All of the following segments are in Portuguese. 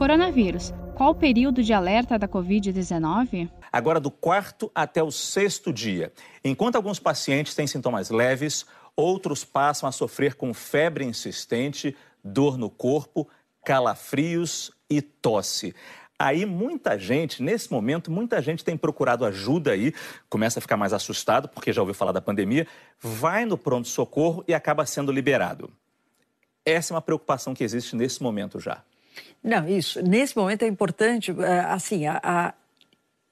Coronavírus. Qual o período de alerta da Covid-19? Agora, do quarto até o sexto dia. Enquanto alguns pacientes têm sintomas leves, outros passam a sofrer com febre insistente, dor no corpo, calafrios e tosse. Aí muita gente, nesse momento, muita gente tem procurado ajuda aí, começa a ficar mais assustado porque já ouviu falar da pandemia, vai no pronto-socorro e acaba sendo liberado. Essa é uma preocupação que existe nesse momento já. Não, isso. Nesse momento é importante, é, assim, a, a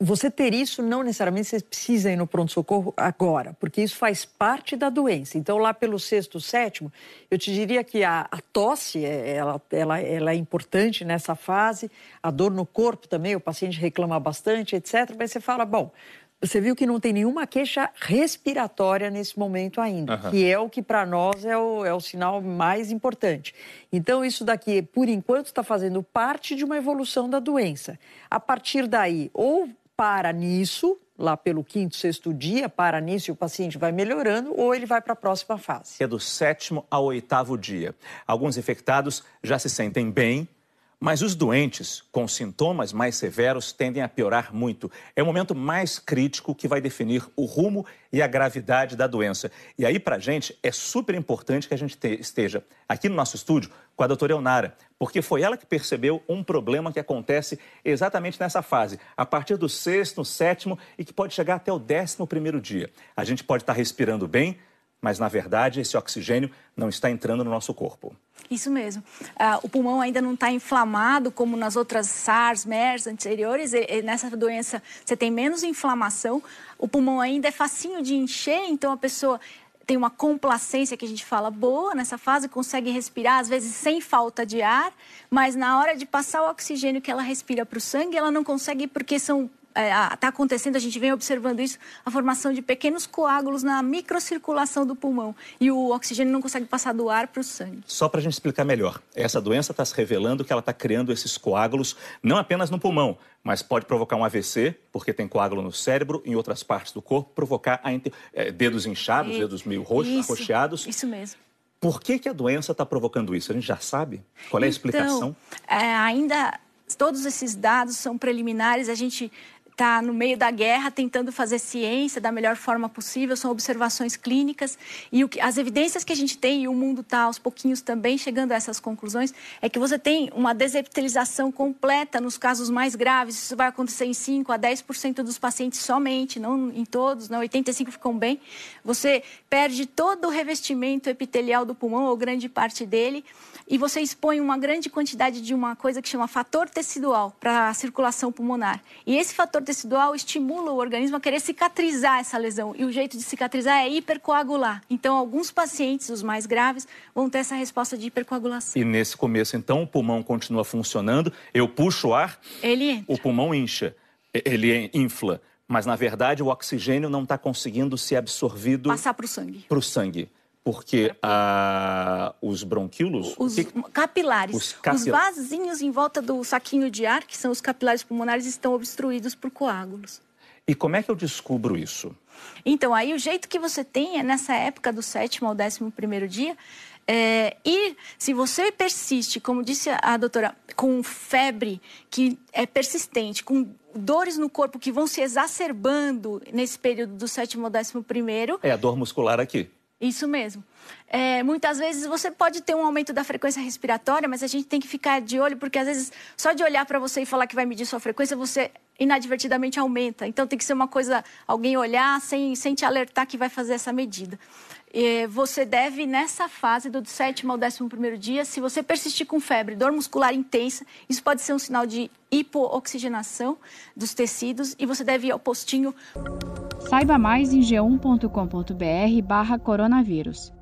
você ter isso não necessariamente você precisa ir no pronto-socorro agora, porque isso faz parte da doença. Então, lá pelo sexto, sétimo, eu te diria que a, a tosse é, ela, ela, ela, é importante nessa fase, a dor no corpo também, o paciente reclama bastante, etc. Mas você fala, bom, você viu que não tem nenhuma queixa respiratória nesse momento ainda, uhum. que é o que para nós é o, é o sinal mais importante. Então, isso daqui, por enquanto, está fazendo parte de uma evolução da doença. A partir daí, ou para nisso, lá pelo quinto, sexto dia, para nisso e o paciente vai melhorando, ou ele vai para a próxima fase. É do sétimo ao oitavo dia. Alguns infectados já se sentem bem, mas os doentes com sintomas mais severos tendem a piorar muito. É o momento mais crítico que vai definir o rumo e a gravidade da doença. E aí, para a gente, é super importante que a gente esteja aqui no nosso estúdio com a doutora Elnara, porque foi ela que percebeu um problema que acontece exatamente nessa fase, a partir do sexto, sétimo e que pode chegar até o décimo primeiro dia. A gente pode estar respirando bem, mas na verdade esse oxigênio não está entrando no nosso corpo. Isso mesmo. Uh, o pulmão ainda não está inflamado como nas outras SARS, MERS anteriores. E, e nessa doença você tem menos inflamação. O pulmão ainda é facinho de encher, então a pessoa tem uma complacência que a gente fala boa nessa fase, consegue respirar, às vezes sem falta de ar, mas na hora de passar o oxigênio que ela respira para o sangue, ela não consegue porque são está é, tá acontecendo, a gente vem observando isso, a formação de pequenos coágulos na microcirculação do pulmão. E o oxigênio não consegue passar do ar para o sangue. Só para a gente explicar melhor, essa doença está se revelando que ela está criando esses coágulos não apenas no pulmão, mas pode provocar um AVC, porque tem coágulo no cérebro, em outras partes do corpo, provocar é, dedos inchados, e... dedos meio roxos, isso, arroxeados. Isso mesmo. Por que, que a doença está provocando isso? A gente já sabe? Qual é a explicação? Então, é, ainda todos esses dados são preliminares, a gente está no meio da guerra tentando fazer ciência da melhor forma possível, são observações clínicas e o que, as evidências que a gente tem, e o mundo está aos pouquinhos também chegando a essas conclusões, é que você tem uma desepitelização completa nos casos mais graves, isso vai acontecer em 5 a 10% dos pacientes somente, não em todos, não, 85% ficam bem. Você perde todo o revestimento epitelial do pulmão, ou grande parte dele, e você expõe uma grande quantidade de uma coisa que chama fator tecidual para a circulação pulmonar. E esse fator tecidual estimula o organismo a querer cicatrizar essa lesão. E o jeito de cicatrizar é hipercoagular. Então, alguns pacientes, os mais graves, vão ter essa resposta de hipercoagulação. E nesse começo, então, o pulmão continua funcionando, eu puxo o ar, ele o pulmão incha, ele infla. Mas, na verdade, o oxigênio não está conseguindo ser absorvido... Passar para o sangue. Para o sangue. Porque a, os bronquíolos... Os que... capilares, os, os vasinhos em volta do saquinho de ar, que são os capilares pulmonares, estão obstruídos por coágulos. E como é que eu descubro isso? Então, aí o jeito que você tem é nessa época do sétimo ao décimo primeiro dia, é, e se você persiste, como disse a doutora, com febre que é persistente, com dores no corpo que vão se exacerbando nesse período do sétimo ao décimo primeiro... É a dor muscular aqui. Isso mesmo. É, muitas vezes você pode ter um aumento da frequência respiratória, mas a gente tem que ficar de olho, porque às vezes só de olhar para você e falar que vai medir sua frequência, você inadvertidamente aumenta. Então tem que ser uma coisa, alguém olhar sem, sem te alertar que vai fazer essa medida. É, você deve, nessa fase do sétimo ao décimo primeiro dia, se você persistir com febre, dor muscular intensa, isso pode ser um sinal de hipooxigenação dos tecidos e você deve ir ao postinho. Saiba mais em g1.com.br barra coronavírus.